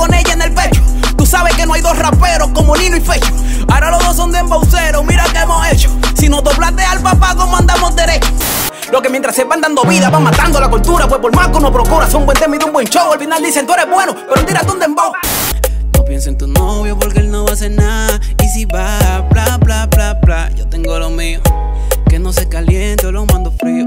con ella en el pecho. Tú sabes que no hay dos raperos como Nino y Fecho. Ahora los dos son de embauceros, mira qué hemos hecho. Si nos doblaste al papá, como andamos derecho. Lo que mientras se van dando vida, van matando la cultura. Pues por más que uno procura, son buen tema y de un buen show. Al final dicen, tú eres bueno, pero tírate un dembow. No pienso en tu novio porque él no va a hacer nada. Y si va, bla, bla, bla, bla. Yo tengo lo mío. Que no se caliente, lo mando frío.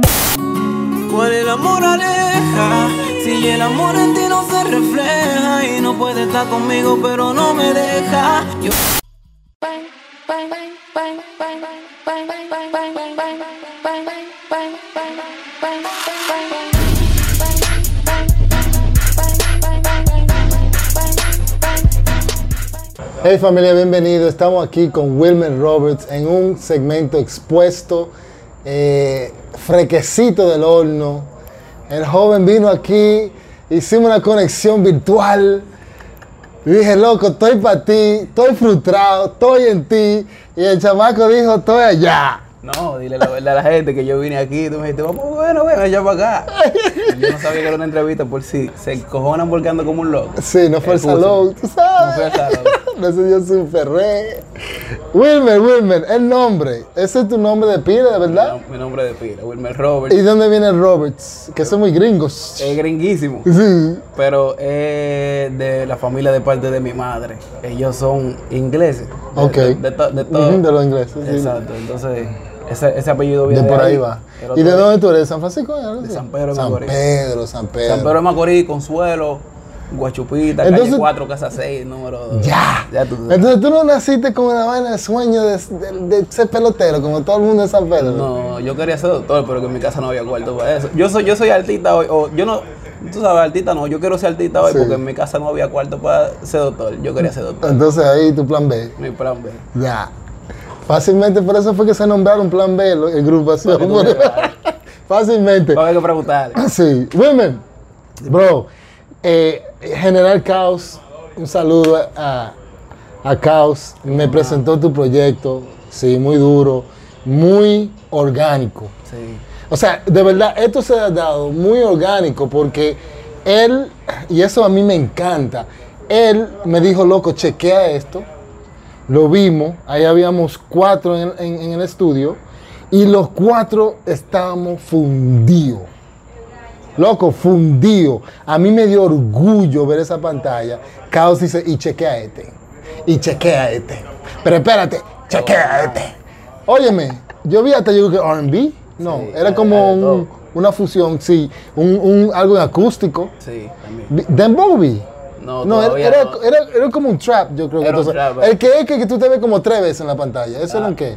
¿Cuál es la moraleja? Si el amor en ti no se refleja y no puede estar conmigo, pero no me deja. Yo Hey familia, bienvenido. Estamos aquí con Wilmer Roberts en un segmento expuesto, eh, frequecito del horno. El joven vino aquí, hicimos una conexión virtual. Dije, loco, estoy para ti, estoy frustrado, estoy en ti. Y el chamaco dijo, estoy allá. No, dile la verdad a la gente que yo vine aquí. Tú me dijiste, vamos, bueno, ven allá para acá. Yo no sabía que era una entrevista por si se cojonan porque ando como un loco. Sí, no fue el salón, tú No fue sabes. el salón. No se dio su ferré. Wilmer, Wilmer, el nombre. Ese es tu nombre de pila, de verdad. Mi nombre de pila, Wilmer Robert. ¿Y dónde viene Roberts? Que son muy gringos. Es gringuísimo. Sí. Pero es de la familia de parte de mi madre. Ellos son ingleses. De- Ok. De, de to- de de los ingleses. sí. Exacto. Entonces, ese, ese apellido De viene por ahí va. ¿Y de dónde tú eres? ¿De San Francisco? De San Pedro de San Macorís. Pedro, San Pedro. San Pedro de Macorís, Consuelo, Guachupita, Entonces- calle 4, casa 6, número 2. Ya. Ya tú sabes. Entonces tú no naciste con una vaina de sueño de, de- de ser pelotero, como todo el mundo de San Pedro. No, yo quería ser doctor, pero que en mi casa no había cuarto para eso. Yo soy, yo soy artista hoy, o yo no, tú sabes, artista no, yo quiero ser artista hoy Sí. porque en mi casa no había cuarto para ser doctor. Yo quería ser doctor. Entonces ahí tu plan B. Mi plan B. Ya. Fácilmente por eso fue que se nombraron plan B el grupo así. Fácilmente. Va a haber que preguntarle. Sí. Women. Bro. eh, General Caos. Un saludo a, a Caos. Me presentó tu proyecto. Sí, muy duro. Muy orgánico. Sí. O sea, de verdad, esto se ha dado muy orgánico porque él, y eso a mí me encanta, él me dijo, loco, chequea esto. Lo vimos, ahí habíamos cuatro en, en- en el estudio y los cuatro estábamos fundidos. Loco, fundido. A mí me dio orgullo ver esa pantalla. Caos dice, y chequea este. Y chequea este. Pero espérate, chequea este. Óyeme, yo vi hasta yo que RB. No, Sí, era como un- una fusión, sí. Un, un- algo en acústico. Sí, también. Vi. No, No, era, era, no. era- era como un trap, yo creo que. Un entonces. trap, eh. el que es que, que tú te ves como tres veces en la pantalla. ¿Eso era un qué?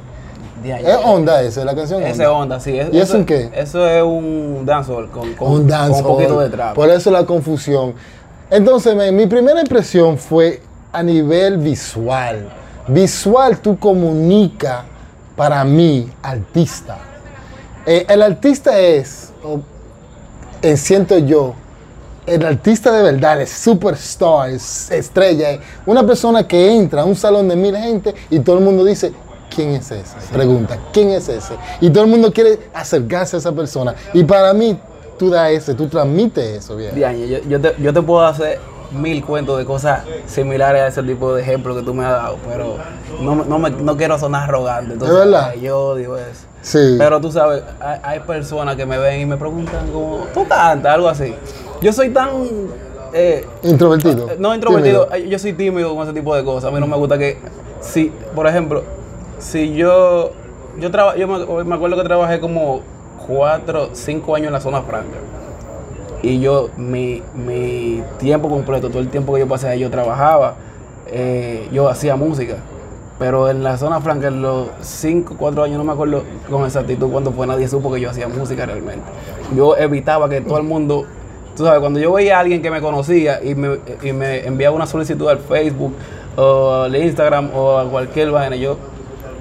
De ahí. Es onda ese, la canción. Ese onda, sí. es- ¿Y eso eso en qué? Eso es un dancehall con, con, un dance con un poquito de trap. Por eso la confusión. Entonces, mi primera impresión fue a nivel visual. Visual tú comunica para mí, artista. Eh, el artista es, o, eh, siento yo, el artista de verdad, es superstar, es estrella, es una persona que entra a un salón de mil gente y todo el mundo dice, ¿quién es ese? Pregunta, ¿quién es ese? Y todo el mundo quiere acercarse a esa persona. Y para mí, tú das ese, tú transmites eso, bien. Yo, yo te, yo te puedo hacer mil cuentos de cosas similares a ese tipo de ejemplos que tú me has dado, pero no, no, me- no quiero sonar arrogante. Entonces, ¿Es verdad? Yo odio eso. Sí. Pero tú sabes, hay, hay personas que me ven y me preguntan como, tú cantas, algo así. Yo soy tan... eh, Introvertido. no introvertido, tímido. ay, yo soy tímido con ese tipo de cosas. A mí no me gusta que, si, por ejemplo, si yo, yo, traba- yo me, me acuerdo que trabajé como cuatro, cinco años en la zona franca. Y yo, mi, mi tiempo completo, todo el tiempo que yo pasé ahí, yo trabajaba, eh, yo hacía música. Pero en la zona franca, en los 5, 4 años, no me acuerdo con exactitud cuándo fue, nadie supo que yo hacía música realmente. Yo evitaba que todo el mundo, tú sabes, cuando yo veía a alguien que me conocía y me, y me enviaba una solicitud al Facebook o al Instagram o a cualquier vaina, yo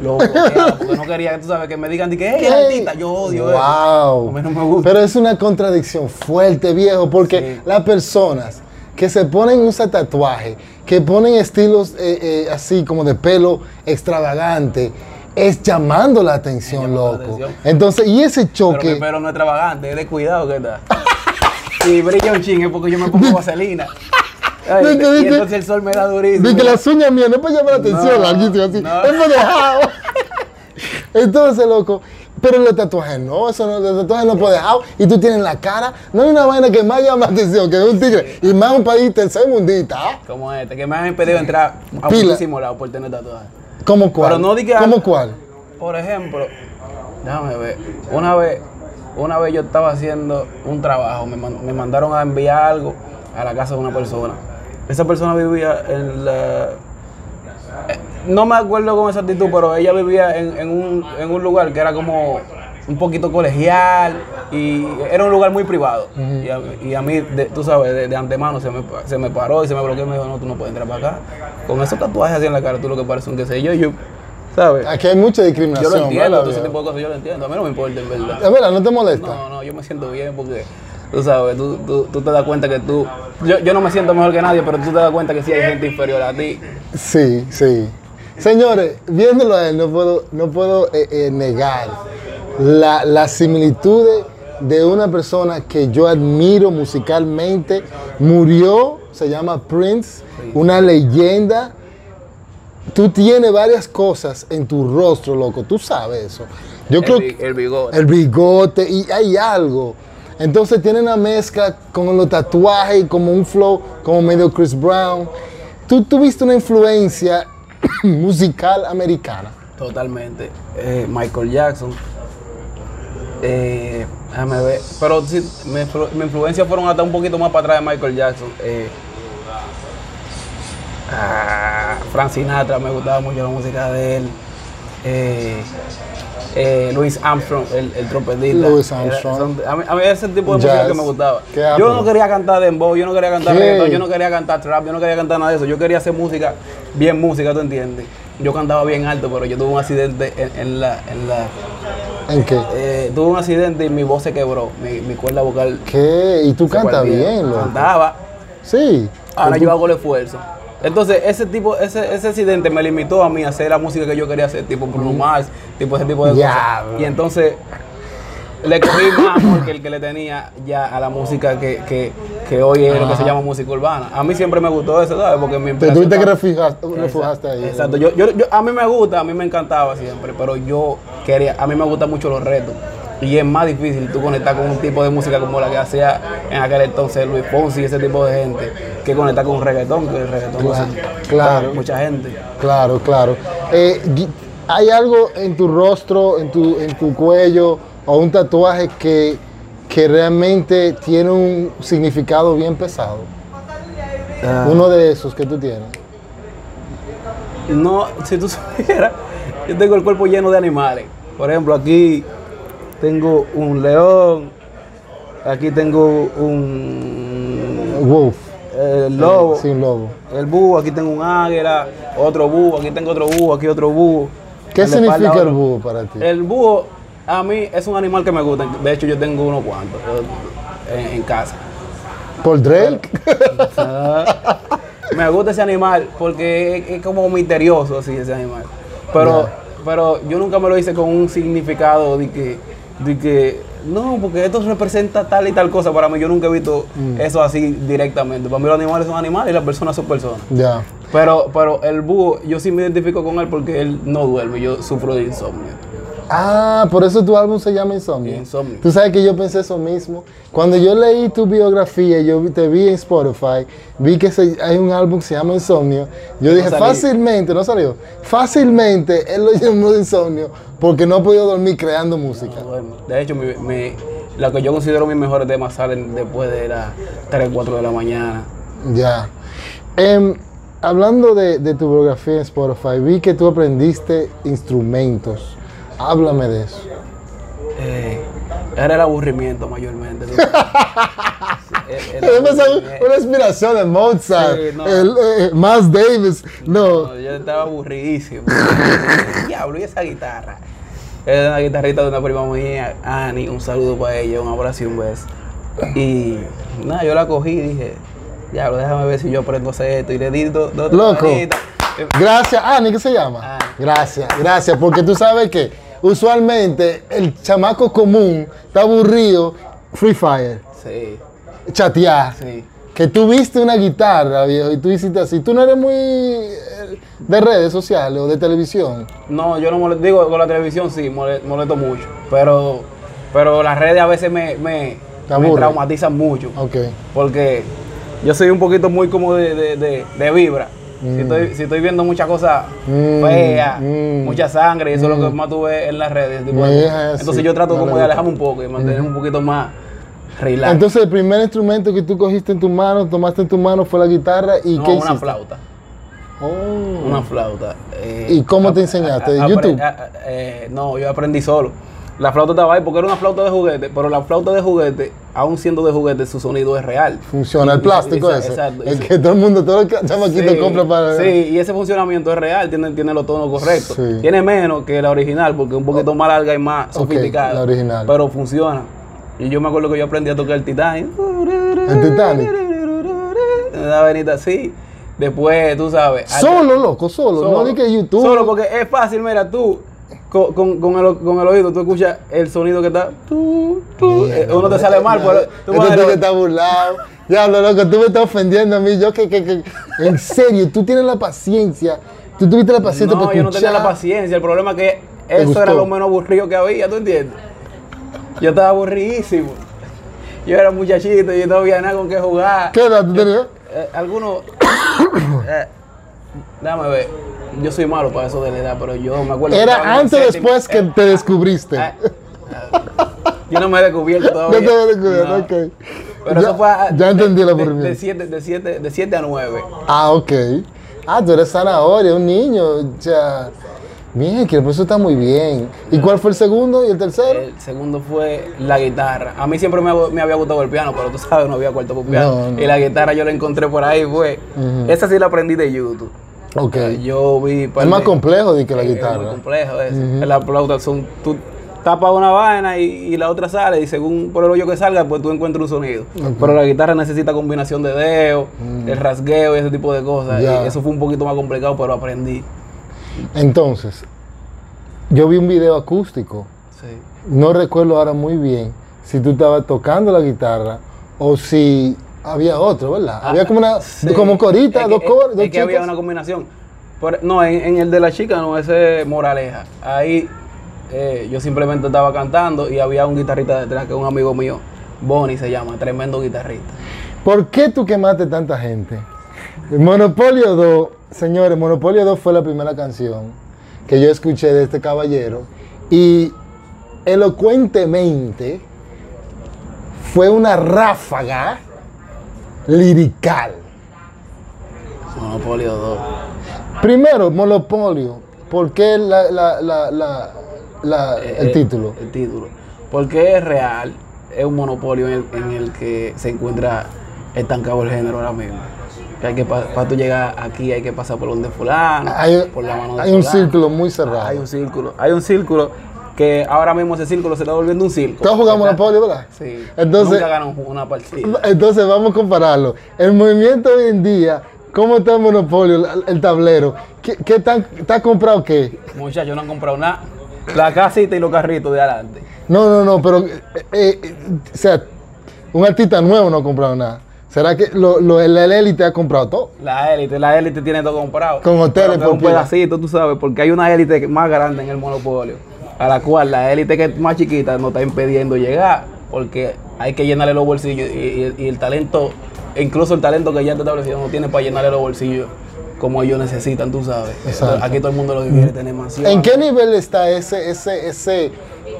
lo bloqueaba porque no quería, tú sabes, que me digan de que, hey, artista, yo odio eso. Wow. A mí no me gusta. Pero es una contradicción fuerte, viejo, porque Sí. las personas que se ponen un tatuaje, que ponen estilos eh, eh, así como de pelo extravagante, es llamando la atención, llamando la loco. atención. Entonces, y ese Pero choque. mi pelo no es extravagante, es de cuidado que está. Si brilla un ching es porque yo me pongo vaselina. Ay, y que- entonces el sol me da durísimo. di que las uñas mías no para llamar la atención, No, larguísimo así. no. Para dejado. Entonces, loco, pero los tatuajes no, eso no, los tatuajes no puede dejar. Y tú tienes en la cara, no hay una vaina que más llama la atención que un tigre. Y más un país tercermundista. ¿ah? Como este, que me han impedido entrar a muchísimos lados por tener tatuajes. ¿Cómo cuál? Pero no diga- ¿Cómo cuál? Por ejemplo, déjame ver. Una vez, una vez yo estaba haciendo un trabajo, me, man- me mandaron a enviar algo a la casa de una persona. Esa persona vivía en la. No me acuerdo con exactitud, pero ella vivía en, en un, en un lugar que era como un poquito colegial y era un lugar muy privado. y, a, y a mí, de- tú sabes, de, de antemano se me, se me paró y se me bloqueó y me dijo, no, tú no puedes entrar para acá. Con esos tatuajes así en la cara, tú lo que pareces un que sé yo, yo, ¿sabes? Aquí hay mucha Yo discriminación. lo entiendo, ¿verdad, todo ese tipo de cosas yo lo entiendo. A mí no me importa, en verdad. Es verdad, ¿no te molesta? No, no, yo me siento bien porque, tú sabes, tú, tú, tú te das cuenta que tú... Yo, yo no me siento mejor que nadie, pero tú te das cuenta que sí hay gente inferior a ti. Sí, sí. Señores, viéndolo a él, no puedo, no puedo eh, eh, negar la, las similitudes de una persona que yo admiro musicalmente. Murió, se llama Prince, una leyenda. Tú tienes varias cosas en tu rostro, loco. Tú sabes eso. Yo creo que el bigote. el bigote y hay algo. Entonces tiene una mezcla con los tatuajes y como un flow como medio Chris Brown. Tú tuviste una influencia musical americana. Totalmente. Eh, Michael Jackson. Eh, déjame ver. Pero sí, mi, influ- mi influencia fueron hasta un poquito más para atrás de Michael Jackson. Eh, ah, Frank Sinatra, me gustaba mucho la música de él. Eh, eh, Louis Armstrong, el, el trompetista. Louis Era- Armstrong. son- a, mí, a mí ese tipo de música que me gustaba. Yo no quería cantar dembow, yo no quería cantar ¿Qué? reggaeton, yo no quería cantar trap, yo no quería cantar nada de eso. Yo quería hacer música, bien música, ¿tú entiendes? Yo cantaba bien alto, pero yo tuve un accidente en, en la... En la ¿En qué? eh, tuve un accidente y mi voz se quebró, mi, mi cuerda vocal ¿Qué? Y tú cantas bien. Cantaba, Sí. ahora yo hago el esfuerzo. Entonces, ese tipo, ese, ese accidente me limitó a mí a hacer la música que yo quería hacer, tipo Bruno Mars, tipo ese tipo de cosas. Y entonces le cogí más amor que el que le tenía ya a la música que, que, que hoy es lo que se llama música urbana. A mí siempre me gustó eso, ¿sabes? Porque mi Te tuviste que refugiaste, refugiaste ahí. Exacto. Yo, yo, yo- a mí me gusta, a mí me encantaba siempre, pero yo quería, a mí me gustan mucho los retos. Y es más difícil tú conectar con un tipo de música como la que hacía en aquel entonces Luis Fonsi y ese tipo de gente, que conectar con un reggaetón, que el reggaetón Claro, claro. mucha gente. Claro, claro. Eh, ¿Hay algo en tu rostro, en tu, en tu cuello o un tatuaje que, que realmente tiene un significado bien pesado? Ah. Uno de esos que tú tienes. No, si tú supieras, yo tengo el cuerpo lleno de animales. Por ejemplo, aquí tengo un león, aquí tengo un Wolf. eh, lobo. Sí, un lobo. El búho, aquí tengo un águila, otro búho, aquí tengo otro búho, aquí otro búho. ¿Qué espalda significa el búho para ti? El búho, a mí, es un animal que me gusta. De hecho, yo tengo unos cuantos eh, en, en casa. ¿Por Drake? me gusta ese animal porque es, es como misterioso así ese animal. Pero, pero yo nunca me lo hice con un significado de que, de que no, porque esto representa tal y tal cosa. Para mí, yo nunca he visto Mm. eso así directamente. Para mí, los animales son animales y las personas son personas. ya. Pero, pero el búho, yo sí me identifico con él porque él no duerme, yo sufro de insomnio. Ah, por eso tu álbum se llama Insomnio. Insomnio. Tú sabes que yo pensé eso mismo. Cuando yo leí tu biografía, yo te vi en Spotify, vi que se- hay un álbum que se llama Insomnio. Yo dije, salió. fácilmente, no salió, fácilmente él lo llamó de Insomnio porque no ha podido dormir creando música. No duermo. De hecho, mi, mi- lo que yo considero mis mejores temas salen después de las 3, 4 de la mañana. Ya. Em, hablando de, de tu biografía en Spotify, vi que tú aprendiste instrumentos. Háblame de eso. Eh, era el aburrimiento mayormente. el- el aburrimiento. una inspiración de Mozart, Sí, no. el, eh, Miles Davis. No. No, yo estaba aburridísimo. Diablo, y esa guitarra. Era una guitarrita de una prima mía, Ani, un saludo para ella, un abrazo y un beso. Y nada, yo la cogí y dije, diablo, déjame ver si yo aprendo a hacer esto. Y le di dos dos Loco. manitas. Gracias, Ani, ¿qué se llama? Ani. Gracias, gracias, porque tú sabes que usualmente el chamaco común está aburrido, Free Fire, Sí, chatear. sí. que tú viste una guitarra, viejo, y tú hiciste así. Tú no eres muy eh, de redes sociales o de televisión. No, yo no molesto, digo, con la televisión sí, mole- molesto mucho, pero, pero las redes a veces me, me, traumatizan mucho, Ok. porque yo soy un poquito muy como de, de, de- de vibra. Si, estoy, si estoy viendo muchas cosas Mm, feas, mm, mucha sangre, y eso es lo que más tú ves en las redes. tipo Entonces yo trato como de alejarme un poco y mantenerme un poquito más relax. Entonces el primer instrumento que tú cogiste en tu mano, tomaste en tu mano fue la guitarra y no, qué una hiciste? flauta. Oh. Una flauta. eh, ¿Y cómo te enseñaste? ¿De YouTube? eh, no, yo aprendí solo. La flauta estaba ahí porque era una flauta de juguete, pero la flauta de juguete, aún siendo de juguete, su sonido es real. Funciona Y- el plástico ese. Exacto. el que todo el mundo, todo el chamaquito Sí, compra para. Sí, y ese funcionamiento es real, tiene, tiene los tonos correctos. Sí. Tiene menos que la original porque es un poquito más larga y más sofisticada. la original. Pero funciona. Y yo me acuerdo que yo aprendí a tocar el Titanic. El Titanic. Una venita así. Después, tú sabes. Solo, loco, solo. No di que YouTube. Solo porque es fácil, mira, tú con, con- con el, con el oído, tú escuchas el sonido que está. tú, tú, eh, uno te sale mal, pero tú Este pones tipo el- está burlado. Diablo, loco, tú me estás ofendiendo a mí. Yo que, que, que. En serio, tú tienes la paciencia. Tú tuviste la paciencia No, para yo no tenía la paciencia. El problema es que ¿Te eso era lo menos aburrido que había, ¿tú entiendes? Yo estaba aburridísimo. Yo era muchachito y no había nada con qué jugar. ¿Qué edad tú tenías? Eh, algunos. eh, déjame ver. Yo soy malo para eso de la edad, pero yo me acuerdo. Era antes o después que te descubriste. ah, ah, yo no me he descubierto No todavía. te había descubierto, No. ok. Pero ya, eso fue. a- ya entendí de- aburrimiento. De 7 de siete, de siete a 9. Ah, ok. Ah, tú eres zanahoria, un niño. O sea, bien, que eso está muy bien. ¿Y cuál fue el segundo y el tercero? El segundo fue la guitarra. A mí siempre me, me había gustado el piano, pero tú sabes, no había cuarto por piano. No, no. Y la guitarra yo la encontré por ahí, fue. Esa sí la aprendí de YouTube. Ok. Yo vi. Es más de- complejo de que la Es muy guitarra. complejo eso. La flauta son. Tú tapas una vaina y, y la otra sale, y según por el hoyo que salga, pues tú encuentras un sonido. Pero la guitarra necesita combinación de dedos, el rasgueo y ese tipo de cosas. Y eso fue un poquito más complicado, pero aprendí. Entonces, yo vi un video acústico. Sí. No recuerdo ahora muy bien si tú estabas tocando la guitarra o si había otro, ¿verdad? había como una, Ah, Sí. como corita, Es dos que- cor- es dos que había una combinación. No, en, en el de la chica, no, ese es Moraleja. Ahí eh, yo simplemente estaba cantando y había un guitarrista detrás, que es un amigo mío, Bonnie se llama, tremendo guitarrista. ¿Por qué tú quemaste tanta gente? Monopolio 2, señores, Monopolio 2 fue la primera canción que yo escuché de este caballero y elocuentemente fue una ráfaga lirical. Monopolio 2. Primero, Monopolio. ¿Por qué la- la- la- la- la- el Eh, título? El título. Porque es real, es un monopolio en el, en el que se encuentra estancado el género ahora mismo. Que hay que para tú llegar aquí hay que pasar por donde fulano, Hay, por la mano de hay un fulano. círculo muy cerrado. Hay un círculo, hay un círculo que ahora mismo ese círculo se está volviendo un círculo. ¿Tú has jugado ¿Verdad? Monopolio, verdad? Sí. Entonces- Nunca ganan una partida. Entonces vamos a compararlo. El movimiento hoy en día, ¿cómo está el monopolio, el, tablero? ¿Qué, qué tan, está comprado qué? Muchachos no han comprado nada. La casita y los carritos de adelante. No, no, no, pero, eh, eh, o sea, un artista nuevo no ha comprado nada. ¿Será que lo, lo- el el élite ha comprado todo? La élite, la élite tiene todo comprado. Con hoteles por un pedacito, tú sabes, porque hay una élite más grande en el monopolio, a la cual la élite que es más chiquita no está impidiendo llegar, porque hay que llenarle los bolsillos y, y- y el talento, incluso el talento que ya está establecido no tiene para llenarle los bolsillos como ellos necesitan, tú sabes. Exacto. Aquí todo el mundo lo tener mansión. ¿En qué nivel está ese, ese, ese,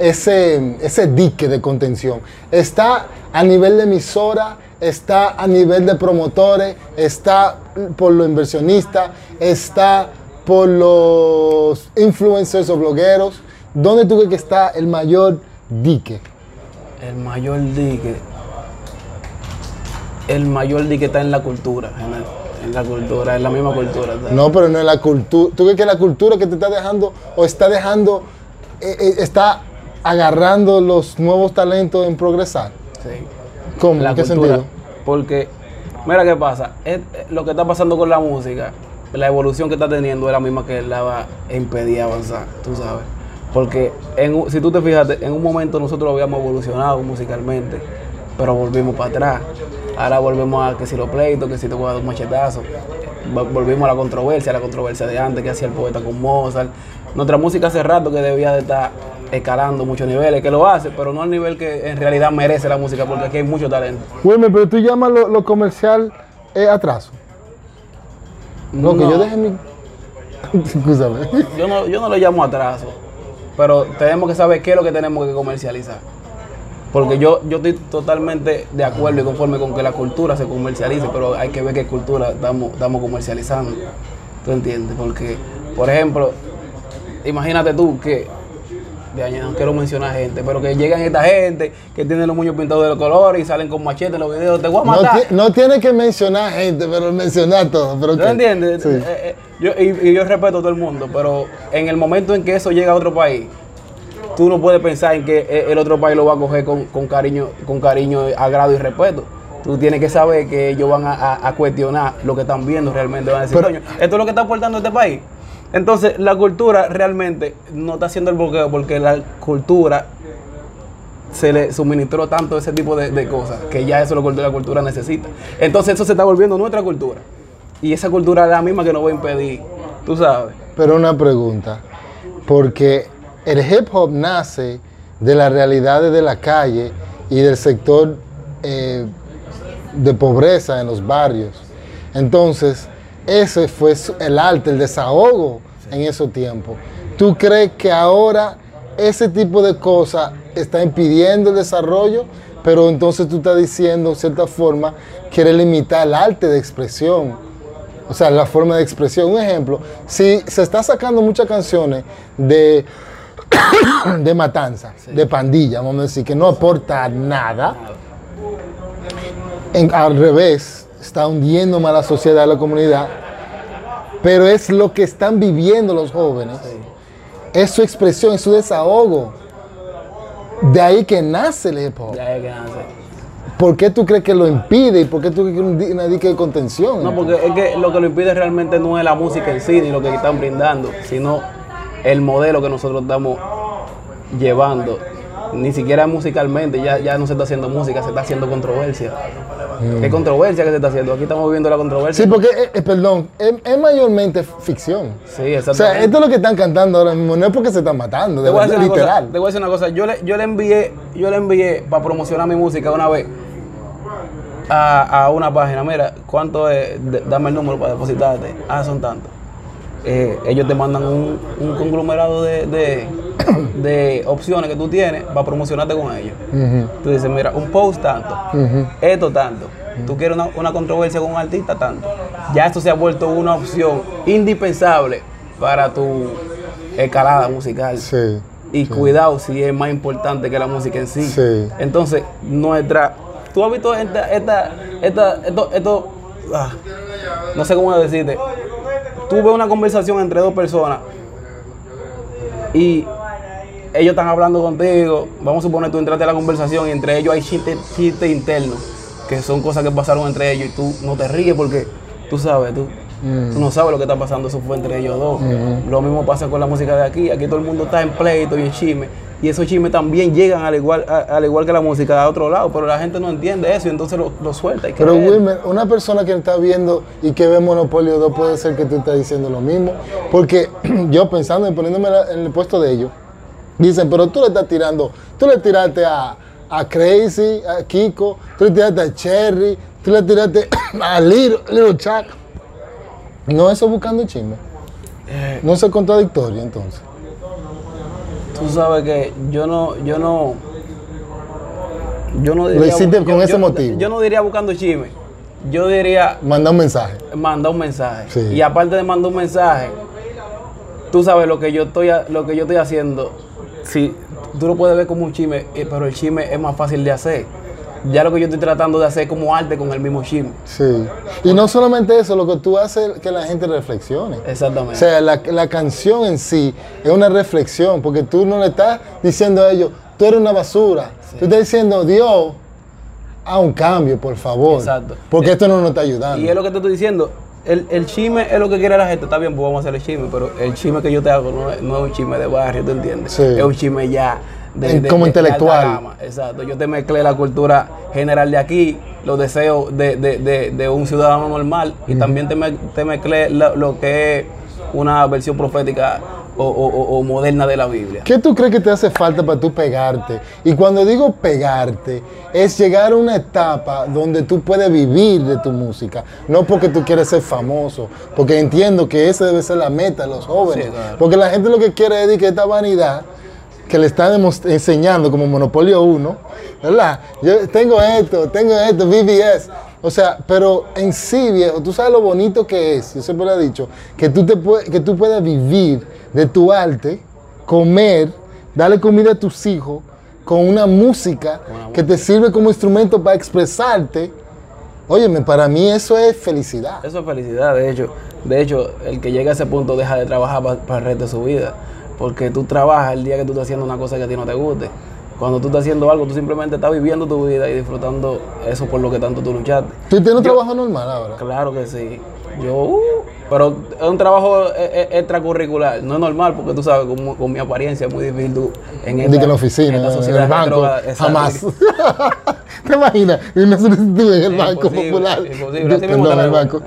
ese, ese dique de contención? ¿Está a nivel de emisora? ¿Está a nivel de promotores? ¿Está por los inversionistas? ¿Está por los influencers o blogueros? ¿Dónde tú crees que está el mayor dique? El mayor dique. El mayor dique está en la cultura. En la, en la cultura, en la misma cultura. ¿sabes? No, pero no es la cultura. ¿Tú crees que la cultura que te está dejando o está dejando, eh, eh, está agarrando los nuevos talentos en progresar? Sí. ¿Cómo? la ¿En qué cultura. sentido? Porque, mira qué pasa. Es- lo que está pasando con la música, la evolución que está teniendo es la misma que la va a impedir avanzar, tú sabes. Porque en si tú te fijas, en un momento nosotros habíamos evolucionado musicalmente, pero volvimos para atrás. Ahora volvemos a que si los pleitos, que si te voy a dar un machetazo. Vol- Volvimos a la controversia, a la controversia de antes que hacía el poeta con Mozart. Nuestra música hace rato que debía de estar escalando muchos niveles, que lo hace, pero no al nivel que en realidad merece la música, porque aquí hay mucho talento. Wilmer, pero tú llamas lo, lo comercial eh, atraso. No, que yo deje mi. Yo no, yo no lo llamo atraso, pero tenemos que saber qué es lo que tenemos que comercializar. Porque yo, yo estoy totalmente de acuerdo y conforme con que la cultura se comercialice, pero hay que ver qué cultura estamos, estamos comercializando. ¿Tú entiendes? Porque, por ejemplo, imagínate tú que, de año, no quiero mencionar gente, pero que llegan esta gente que tienen los moños pintados de los colores y salen con machete en los videos, te voy a No, matar. ti- no tiene que mencionar gente, pero mencionar todo. Pero ¿Tú ok. entiendes? Sí. Eh, eh, yo, y, y yo respeto a todo el mundo, pero en el momento en que eso llega a otro país, tú no puedes pensar en que eh, el otro país lo va a coger con, con cariño, con cariño, agrado y respeto. Tú tienes que saber que ellos van a, a- a cuestionar lo que están viendo realmente. Van a decir, Pero- coño, esto es lo que está aportando este país. Entonces, la cultura realmente no está haciendo el bloqueo porque la cultura se le suministró tanto ese tipo de, cosas que ya eso es lo que la cultura necesita. Entonces, eso se está volviendo nuestra cultura. Y esa cultura es la misma que nos va a impedir, tú sabes. Pero una pregunta, porque el hip hop nace de las realidades de la calle y del sector eh, de pobreza en los barrios. Entonces, ese fue el arte, el desahogo en esos tiempos. ¿Tú crees que ahora ese tipo de cosas está impidiendo el desarrollo? Pero entonces tú estás diciendo, de cierta forma, quiere limitar el arte de expresión. O sea, la forma de expresión. Un ejemplo, si se está sacando muchas canciones de, de matanza, de pandilla, vamos a decir, que no aporta nada, en- al revés, está hundiendo más la sociedad, la comunidad, pero es lo que están viviendo los jóvenes. Es su expresión, es su desahogo. De ahí que nace el hip hop. Que nace. ¿Por qué tú crees que lo impide y por qué tú crees que un dica de contención? No, porque es que lo que lo impide realmente no es la música en sí ni lo que están brindando, sino el modelo que nosotros estamos llevando. Ni siquiera musicalmente, ya, ya no se está haciendo música, se está haciendo controversia. ¿Qué controversia que se está haciendo? Aquí estamos viviendo la controversia. Sí, porque, eh, eh, perdón, es, es mayormente ficción. Sí, O sea, exactamente. esto es lo que están cantando ahora mismo, no es porque se están matando, de verdad, una cosa, literal. te voy a decir una cosa. Yo le, yo le envié, yo le envié para promocionar mi música una vez a, a una página. Mira, ¿cuánto es? Dame el número para depositarte. Ah, son tantos. Eh, ellos te mandan un, un conglomerado de, de, de opciones que tú tienes para promocionarte con ellos. Tú dices, mira, un post tanto, esto tanto. Tú quieres una, una controversia con un artista tanto. Ya esto se ha vuelto una opción indispensable para tu escalada musical. Sí. Y cuidado si es más importante que la música en sí. Sí. Entonces, nuestra. Tú has visto esta. esta, esta esto, esto ah, no sé cómo decirte. Tú ves una conversación entre dos personas y ellos están hablando contigo. Vamos a suponer tú entraste a la conversación y entre ellos hay chistes chiste internos que son cosas que pasaron entre ellos y tú no te ríes porque tú sabes, tú, tú no sabes lo que está pasando. Eso fue entre ellos dos. Lo mismo pasa con la música de aquí. Aquí todo el mundo está en pleito y en chisme. Y esos chismes también llegan al igual, a- al igual que la música a otro lado, pero la gente no entiende eso y entonces lo, lo suelta. Pero. Wilmer, una persona que está viendo y que ve Monopolio 2 puede ser que tú estás diciendo lo mismo. Porque yo pensando y poniéndome en el puesto de ellos, dicen, pero tú le estás tirando, tú le tiraste a, a Crazy, a Kiko, tú le tiraste a Cherry, tú le tiraste a Little, Little Chuck. No eso buscando chisme. Eh. No es contradictorio entonces. Tú sabes que yo no, yo no, yo no Lo hiciste con yo- ese yo- motivo. Yo no diría buscando chisme. Yo diría Manda un mensaje. mandar un mensaje. Sí. Y aparte de mandar un mensaje, tú sabes lo que yo estoy, lo que yo estoy haciendo. Si tú lo puedes ver como un chisme, eh, pero el chisme es más fácil de hacer. Ya lo que yo estoy tratando de hacer es como arte con el mismo chisme. Sí. Y no solamente eso, lo que tú haces es que la gente reflexione. Exactamente. O sea, la, la canción en sí es una reflexión, porque tú no le estás diciendo a ellos, tú eres una basura. Tú estás diciendo, Dios, haz un cambio, por favor. Exacto. Porque esto no nos está ayudando. Y es lo que te estoy diciendo. El, el chisme es lo que quiere la gente. Está bien, pues vamos a hacer el chisme. Pero el chisme que yo te hago no es, no es un chisme de barrio, ¿tú entiendes? Sí. Es un chisme ya En- como intelectual. gama. Exacto. Yo te mezclé la cultura general de aquí, los deseos de, de- de- de un ciudadano normal y también te, me- te mezclé lo, lo que es una versión profética o, o- o- moderna de la Biblia. ¿Qué tú crees que te hace falta para tú pegarte? Y cuando digo pegarte, es llegar a una etapa donde tú puedes vivir de tu música. No porque tú quieres ser famoso, porque entiendo que esa debe ser la meta de los jóvenes. Sí, claro. Porque la gente lo que quiere es de que esta vanidad que le están enseñando como Monopolio 1, ¿verdad? Yo tengo esto, tengo esto, VBS. O sea, pero en sí, viejo, tú sabes lo bonito que es, yo siempre lo he dicho, que tú, te que tú puedas vivir de tu arte, comer, darle comida a tus hijos con una música que te sirve como instrumento para expresarte. Óyeme, para mí eso es felicidad. Eso es felicidad, de hecho. De hecho, el que llega a ese punto deja de trabajar para el resto de su vida. Porque tú trabajas el día que tú estás haciendo una cosa que a ti no te guste. Cuando tú estás haciendo algo, tú simplemente estás viviendo tu vida y disfrutando eso por lo que tanto tú luchaste. ¿Tú tienes un trabajo normal ahora? Claro que sí. Yo, uh, pero es un trabajo eh, eh, extracurricular, no es normal porque tú sabes, con, con mi apariencia es muy difícil tú en Ni que en la oficina, esta en sociedad el banco, jamás. ¿Te imaginas? Una solicitud en el Es banco imposible, popular. imposible. Así mismo en el banco.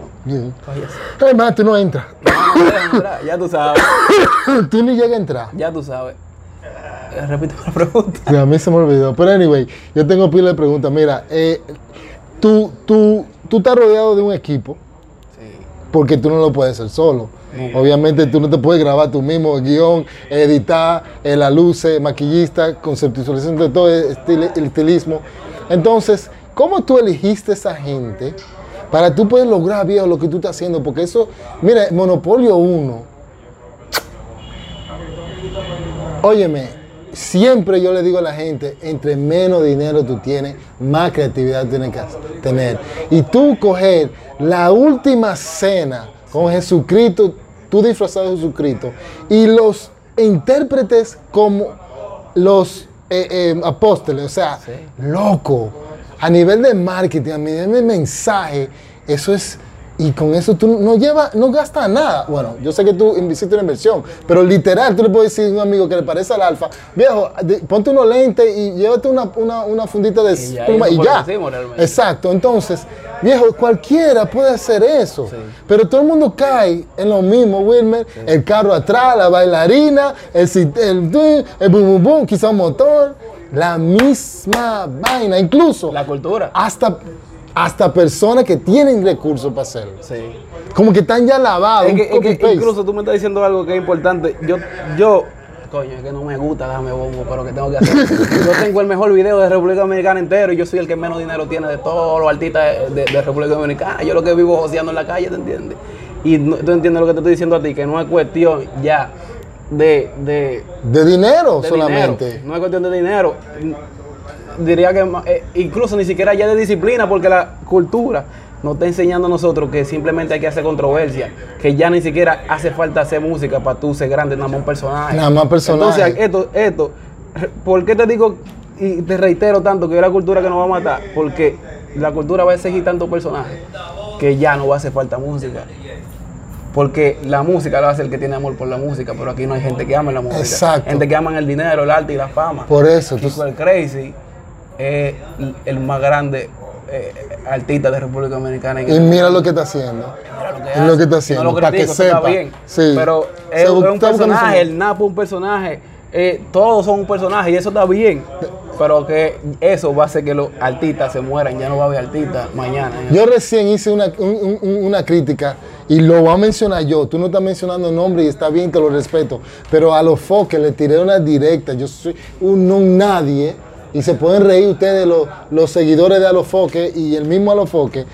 Oye, man, tú no entras. no, no, no, no, ya tú sabes, tú ni llegas a entrar. ya tú sabes. Eh, Repite la pregunta. Sí, a mí se me olvidó. Pero anyway, yo tengo pila de preguntas. Mira, eh, tú, tú, tú estás rodeado de un equipo Sí. porque tú no lo puedes hacer solo. Obviamente tú no te puedes grabar tú mismo guion, editar, eh, la luces, maquillista, conceptualización de todo el, estil- el estilismo. Entonces, ¿cómo tú elegiste esa gente para tú poder lograr, viejo, lo que tú estás haciendo? Porque eso, mira, Monopolio 1, óyeme, siempre yo le digo a la gente, entre menos dinero tú tienes, más creatividad tienes que tener. Y tú coger la última cena con Jesucristo, tú disfrazado de Jesucristo, y los intérpretes como los eh, eh, apóstoles, o sea, loco, a nivel de marketing, a nivel de mensaje, eso es... Y con eso tú no llevas, no gastas nada. Bueno, yo sé que tú hiciste una inversión, pero literal, tú le puedes decir a un amigo que le parece al alfa, viejo, ponte unos lentes y llévate una, una, una fundita de Y ya, y ya. Exacto, entonces, viejo, cualquiera puede hacer eso. Pero todo el mundo cae en lo mismo, Wilmer. El carro atrás, la bailarina, el, el, el, el bum bum bum, quizá un motor. La misma vaina, incluso La cultura. hasta, hasta personas que tienen recursos para hacerlo. Sí. Como que están ya lavados. Es que, es que incluso tú me estás diciendo algo que es importante. Yo, yo, coño, es que no me gusta darme bombo, pero que tengo que hacer. yo tengo el mejor video de República Dominicana entero y yo soy el que menos dinero tiene de todos los artistas de, de República Dominicana. Yo lo que vivo joseando en la calle, ¿te entiendes? Y no- tú entiendes lo que te estoy diciendo a ti, que no es cuestión ya de, de, De dinero de solamente. dinero. No es cuestión de dinero. Diría que eh, incluso ni siquiera ya de disciplina, porque la cultura nos está enseñando a nosotros que simplemente hay que hacer controversia, que ya ni siquiera hace falta hacer música para tú ser grande, nada más un personaje. Nada más personaje. Entonces, esto, esto, ¿por qué te digo y te reitero tanto que es la cultura que nos va a matar? Porque la cultura va a exigir tantos personajes que ya no va a hacer falta música. Porque la música lo hace el que tiene amor por la música, pero aquí no hay gente que ama la música. Exacto. Gente que ama el dinero, el arte y la fama. Por eso, tú- el Crazy es el más grande eh, artista de República Dominicana. en Y mira lo que está haciendo. Mira lo que Es lo que está No haciendo. lo para que eso está sepa. bien. Sí. Pero es, es un personaje, el Napo es un personaje. eh, todos son un personaje y eso está bien. Pero que eso va a hacer que los artistas se mueran. Ya no va a haber artistas mañana. Yo recién hice una, un- un- una crítica y lo voy a mencionar yo. Tú no estás mencionando nombre y está bien, te lo respeto. Pero a los foques le tiré una directa. Yo soy un, un nadie y se pueden reír ustedes, los, los seguidores de Alofoque y el mismo Alofoque.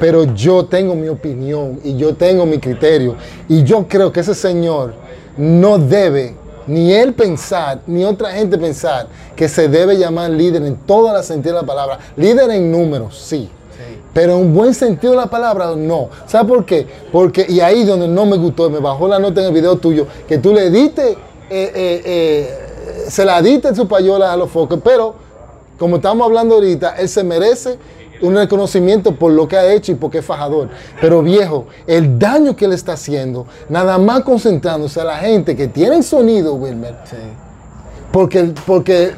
Pero yo tengo mi opinión y yo tengo mi criterio. Y yo creo que ese señor no debe ni él pensar, ni otra gente pensar que se debe llamar líder en toda la sentido de la palabra. Líder en números, sí. Pero en buen sentido de la palabra, no. ¿Sabes por qué? Porque, y ahí donde no me gustó, me bajó la nota en el video tuyo, que tú le diste, eh, eh, eh, se la diste en su payola a los focos, pero como estamos hablando ahorita, él se merece un reconocimiento por lo que ha hecho y porque es fajador. Pero viejo, el daño que le está haciendo, nada más concentrándose a la gente que tiene sonido, Wilmer, Sí. porque, porque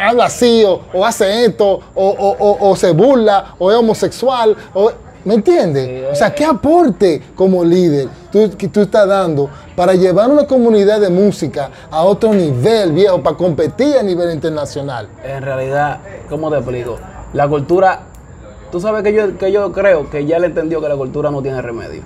habla así o, o hace esto o, o- o- o se burla o es homosexual. O, ¿Me entiendes? o sea, ¿qué aporte como líder tú, que tú estás dando para llevar una comunidad de música a otro nivel, viejo, para competir a nivel internacional? En realidad, ¿cómo te explico? La cultura, tú sabes que yo, que yo creo que ya él entendió que la cultura no tiene remedio.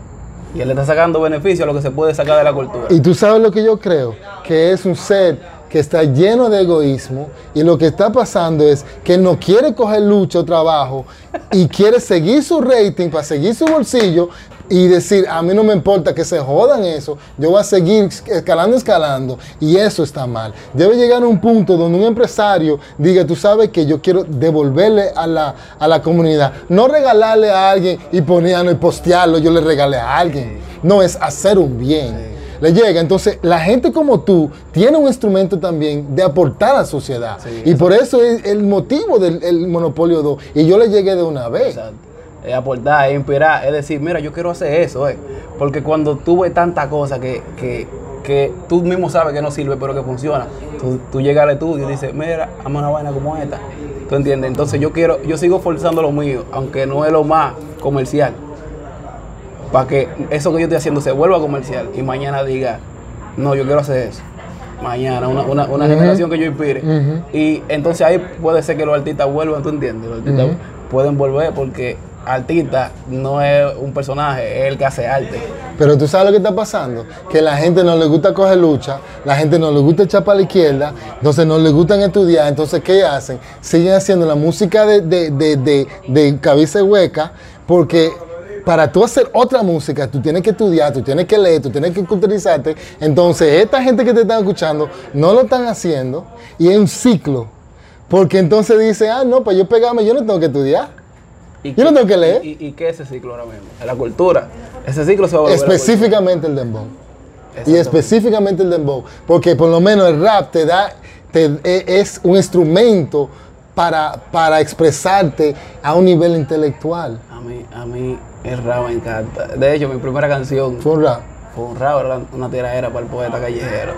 Y él le está sacando beneficio a lo que se puede sacar de la cultura. Y tú sabes lo que yo creo, que es un ser que está lleno de egoísmo y lo que está pasando es que no quiere coger lucha o trabajo y quiere seguir su rating para seguir su bolsillo y decir, a mí no me importa que se jodan eso, yo voy a seguir escalando, escalando y eso está mal. Debe llegar a un punto donde un empresario diga, tú sabes que yo quiero devolverle a la, a la comunidad, no regalarle a alguien y ponerlo y postearlo, yo le regalé a alguien, no es hacer un bien le llega. Entonces, la gente como tú tiene un instrumento también de aportar a la sociedad. Sí, y por eso es el motivo del el Monopolio 2. Y yo le llegué de una vez. Exacto. Es aportar, es inspirar, es decir, mira, yo quiero hacer eso, eh. Porque cuando tú ves tanta cosa que, que, que tú mismo sabes que no sirve, pero que funciona, tú, tú llegas al estudio y dices, mira, hazme una vaina como esta. ¿Tú entiendes? Entonces yo quiero, yo sigo forzando lo mío, aunque no es lo más comercial. Para que eso que yo estoy haciendo se vuelva comercial y mañana diga, no, yo quiero hacer eso. Mañana, una, una, una generación que yo inspire. Y entonces ahí puede ser que los artistas vuelvan, ¿tú entiendes? Los artistas pueden volver porque artista no es un personaje, es el que hace arte. Pero tú sabes lo que está pasando, que la gente no le gusta coger lucha, la gente no le gusta echar para la izquierda, entonces no le gustan estudiar, entonces ¿qué hacen? Siguen haciendo la música de, de, de, de, de cabeza hueca, porque para tú hacer otra música, tú tienes que estudiar, tú tienes que leer, tú tienes que culturizarte, entonces esta gente que te está escuchando no lo están haciendo y es un ciclo, porque entonces dice, ah, no, pues yo pegarme, yo no tengo que estudiar. ¿Y Yo no tengo que leer. ¿Y, y qué es ese ciclo ahora mismo? La cultura. Ese ciclo se va a volver la Específicamente el dembow. Y específicamente el dembow, porque por lo menos el rap te da, te- e- es un instrumento para, para expresarte a un nivel intelectual. A mí, a mí el rap me encanta. De hecho, mi primera canción Fue un rap. fue un rap, era una tiradera para el poeta callejero.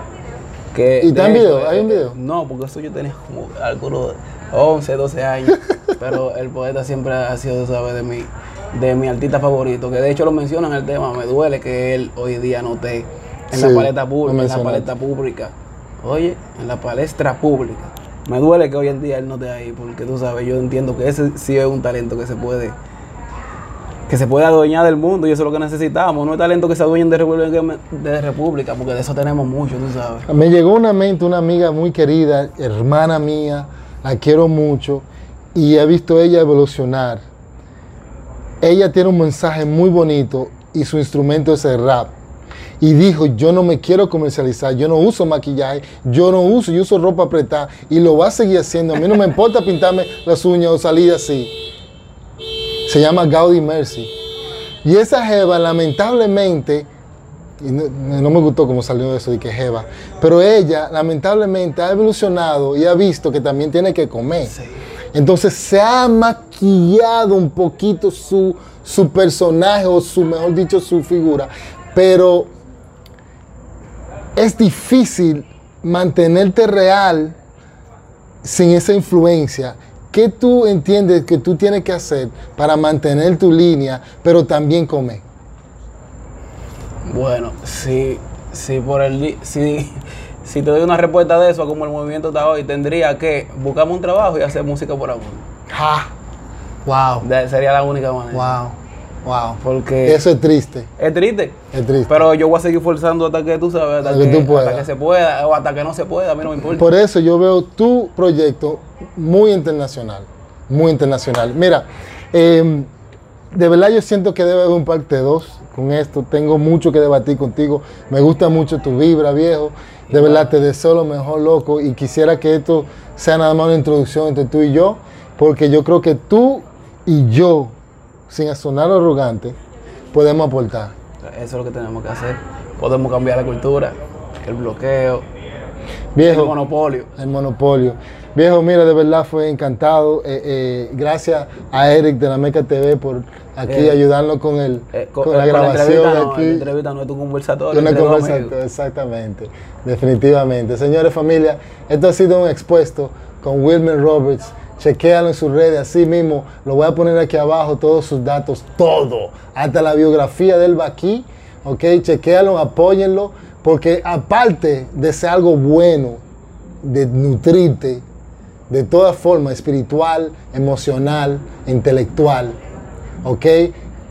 Que, ¿Y está en video? ¿Hay un eh, video? No, porque eso yo tenía como algunos 11, 12 años. pero el poeta siempre ha sido, ¿sabes? De mi, de mi artista favorito. Que de hecho lo mencionan en el tema. Me duele que él hoy día no esté en Sí, la paleta pública. En la paleta pública. Oye, en la palestra pública. Me duele que hoy en día él no esté ahí. Porque tú sabes, yo entiendo que ese sí es un talento que se puede que se pueda adueñar del mundo y eso es lo que necesitamos. No es talento que se adueñen de república, de república, porque de eso tenemos mucho, tú sabes. Me llegó una mente una amiga muy querida, hermana mía, la quiero mucho y he visto ella evolucionar. Ella tiene un mensaje muy bonito y su instrumento es el rap. Y dijo, yo no me quiero comercializar, yo no uso maquillaje, yo no uso, yo uso ropa apretada y lo va a seguir haciendo. A mí no me importa pintarme las uñas o salir así. Se llama Gaudi Mercy. Y esa jeva, lamentablemente, y no, no me gustó cómo salió eso de que jeva, pero ella, lamentablemente, ha evolucionado y ha visto que también tiene que comer. Entonces se ha maquillado un poquito su, su personaje o su, mejor dicho, su figura. Pero es difícil mantenerte real sin esa influencia. ¿Qué tú entiendes que tú tienes que hacer para mantener tu línea, pero también comer? Bueno, si, si por el si, si te doy una respuesta de eso, como el movimiento está hoy, tendría que buscarme un trabajo y hacer música por amor. ¡Ja! ¡Wow! De- sería la única manera. ¡Wow! ¡Wow! Porque Eso es triste, es triste. es triste. Pero yo voy a seguir forzando hasta que tú sabes, hasta, Hasta que que, tú puedas. hasta que se pueda, o hasta que no se pueda, a mí no me importa. Por eso yo veo tu proyecto muy internacional, muy internacional. Mira, eh, de verdad yo siento que debe haber un parte 2 con esto. Tengo mucho que debatir contigo. Me gusta mucho tu vibra, viejo. De verdad te deseo lo mejor, loco. Y quisiera que esto sea nada más una introducción entre tú y yo, porque yo creo que tú y yo, sin sonar arrogante, podemos aportar. Eso es lo que tenemos que hacer. Podemos cambiar la cultura, el bloqueo, el Viejo, monopolio. el monopolio. Viejo, mira, de verdad fue encantado. Eh, eh, gracias a Eric de la Meca TV por aquí Eh, ayudarnos con, el, con, la grabación no, aquí. La entrevista no es tu conversatorio. Una amigos. exactamente, definitivamente. Señores, familia, esto ha sido un expuesto con Wilmer Roberts. Chequéalo en sus redes, así mismo lo voy a poner aquí abajo, todos sus datos, todo, hasta la biografía del aquí, ok, chequéalo, apóyenlo, porque aparte de ser algo bueno, de nutrirte, de toda forma, espiritual, emocional, intelectual, ¿ok?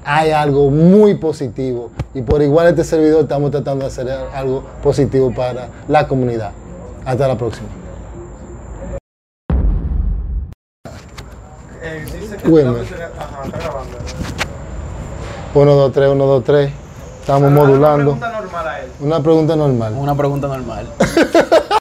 Hay algo muy positivo y por igual este servidor estamos tratando de hacer algo positivo para la comunidad. Hasta la próxima. 1, 2, 3, 1, 2, 3. Estamos modulando. Una pregunta normal a él. Una pregunta normal. Una pregunta normal.